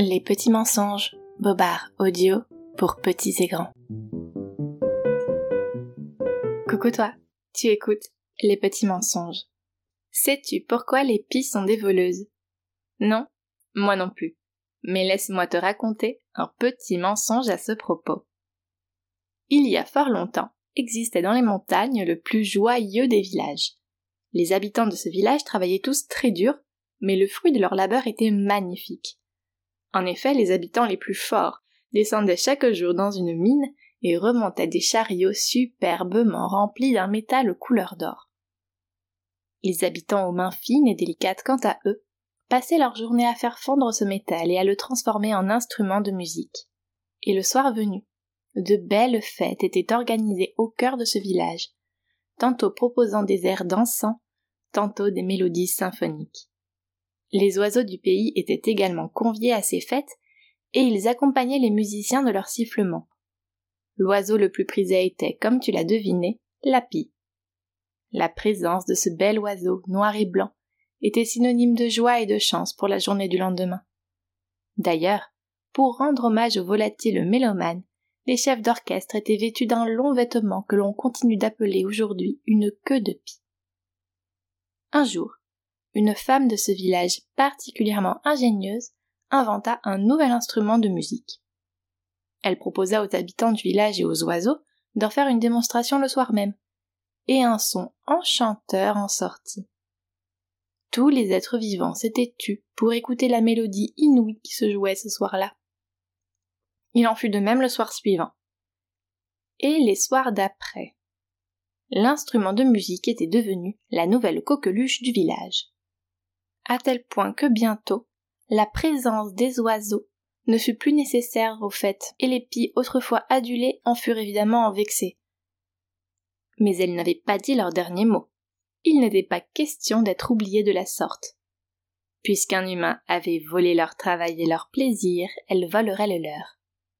Les petits mensonges, Bobard audio pour petits et grands. Coucou toi, tu écoutes Les petits mensonges. Sais-tu pourquoi les pies sont des voleuses? Non, moi non plus. Mais laisse-moi te raconter un petit mensonge à ce propos. Il y a fort longtemps, existait dans les montagnes le plus joyeux des villages. Les habitants de ce village travaillaient tous très dur, mais le fruit de leur labeur était magnifique. En effet, les habitants les plus forts descendaient chaque jour dans une mine et remontaient des chariots superbement remplis d'un métal couleur d'or. Les habitants aux mains fines et délicates quant à eux passaient leur journée à faire fondre ce métal et à le transformer en instrument de musique. Et le soir venu, de belles fêtes étaient organisées au cœur de ce village, tantôt proposant des airs dansants, tantôt des mélodies symphoniques. Les oiseaux du pays étaient également conviés à ces fêtes, et ils accompagnaient les musiciens de leurs sifflements. L'oiseau le plus prisé était, comme tu l'as deviné, la pie. La présence de ce bel oiseau, noir et blanc, était synonyme de joie et de chance pour la journée du lendemain. D'ailleurs, pour rendre hommage au volatile mélomane, les chefs d'orchestre étaient vêtus d'un long vêtement que l'on continue d'appeler aujourd'hui une queue de pie. Un jour, une femme de ce village particulièrement ingénieuse inventa un nouvel instrument de musique. Elle proposa aux habitants du village et aux oiseaux d'en faire une démonstration le soir même, et un son enchanteur en sortit. Tous les êtres vivants s'étaient tus pour écouter la mélodie inouïe qui se jouait ce soir-là. Il en fut de même le soir suivant. Et les soirs d'après. L'instrument de musique était devenu la nouvelle coqueluche du village à tel point que bientôt la présence des oiseaux ne fut plus nécessaire au fait, et les pies autrefois adulées en furent évidemment vexées. Mais elles n'avaient pas dit leur dernier mot. Il n'était pas question d'être oubliées de la sorte. Puisqu'un humain avait volé leur travail et leur plaisir, elles voleraient le leur.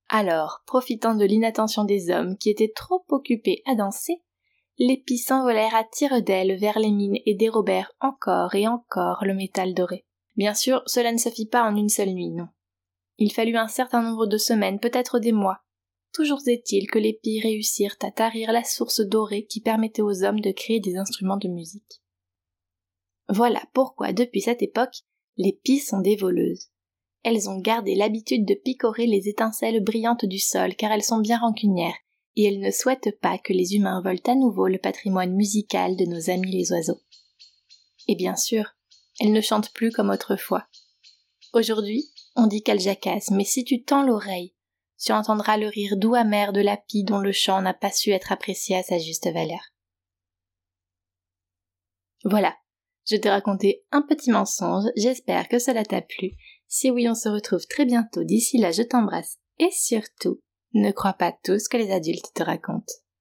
Alors, profitant de l'inattention des hommes qui étaient trop occupés à danser, les pies s'envolèrent à tire d'ailes vers les mines et dérobèrent encore et encore le métal doré. Bien sûr, cela ne se fit pas en une seule nuit, non. Il fallut un certain nombre de semaines, peut-être des mois. Toujours est-il que les pies réussirent à tarir la source dorée qui permettait aux hommes de créer des instruments de musique. Voilà pourquoi, depuis cette époque, les pies sont des voleuses. Elles ont gardé l'habitude de picorer les étincelles brillantes du sol car elles sont bien rancunières et elles ne souhaitent pas que les humains volent à nouveau le patrimoine musical de nos amis les oiseaux. Et bien sûr, elles ne chantent plus comme autrefois. Aujourd'hui, on dit qu'elles jacassent, mais si tu tends l'oreille, tu entendras le rire doux amer de la pie dont le chant n'a pas su être apprécié à sa juste valeur. Voilà, je t'ai raconté un petit mensonge, j'espère que cela t'a plu. Si oui, on se retrouve très bientôt. D'ici là, je t'embrasse et surtout, ne crois pas tout ce que les adultes te racontent.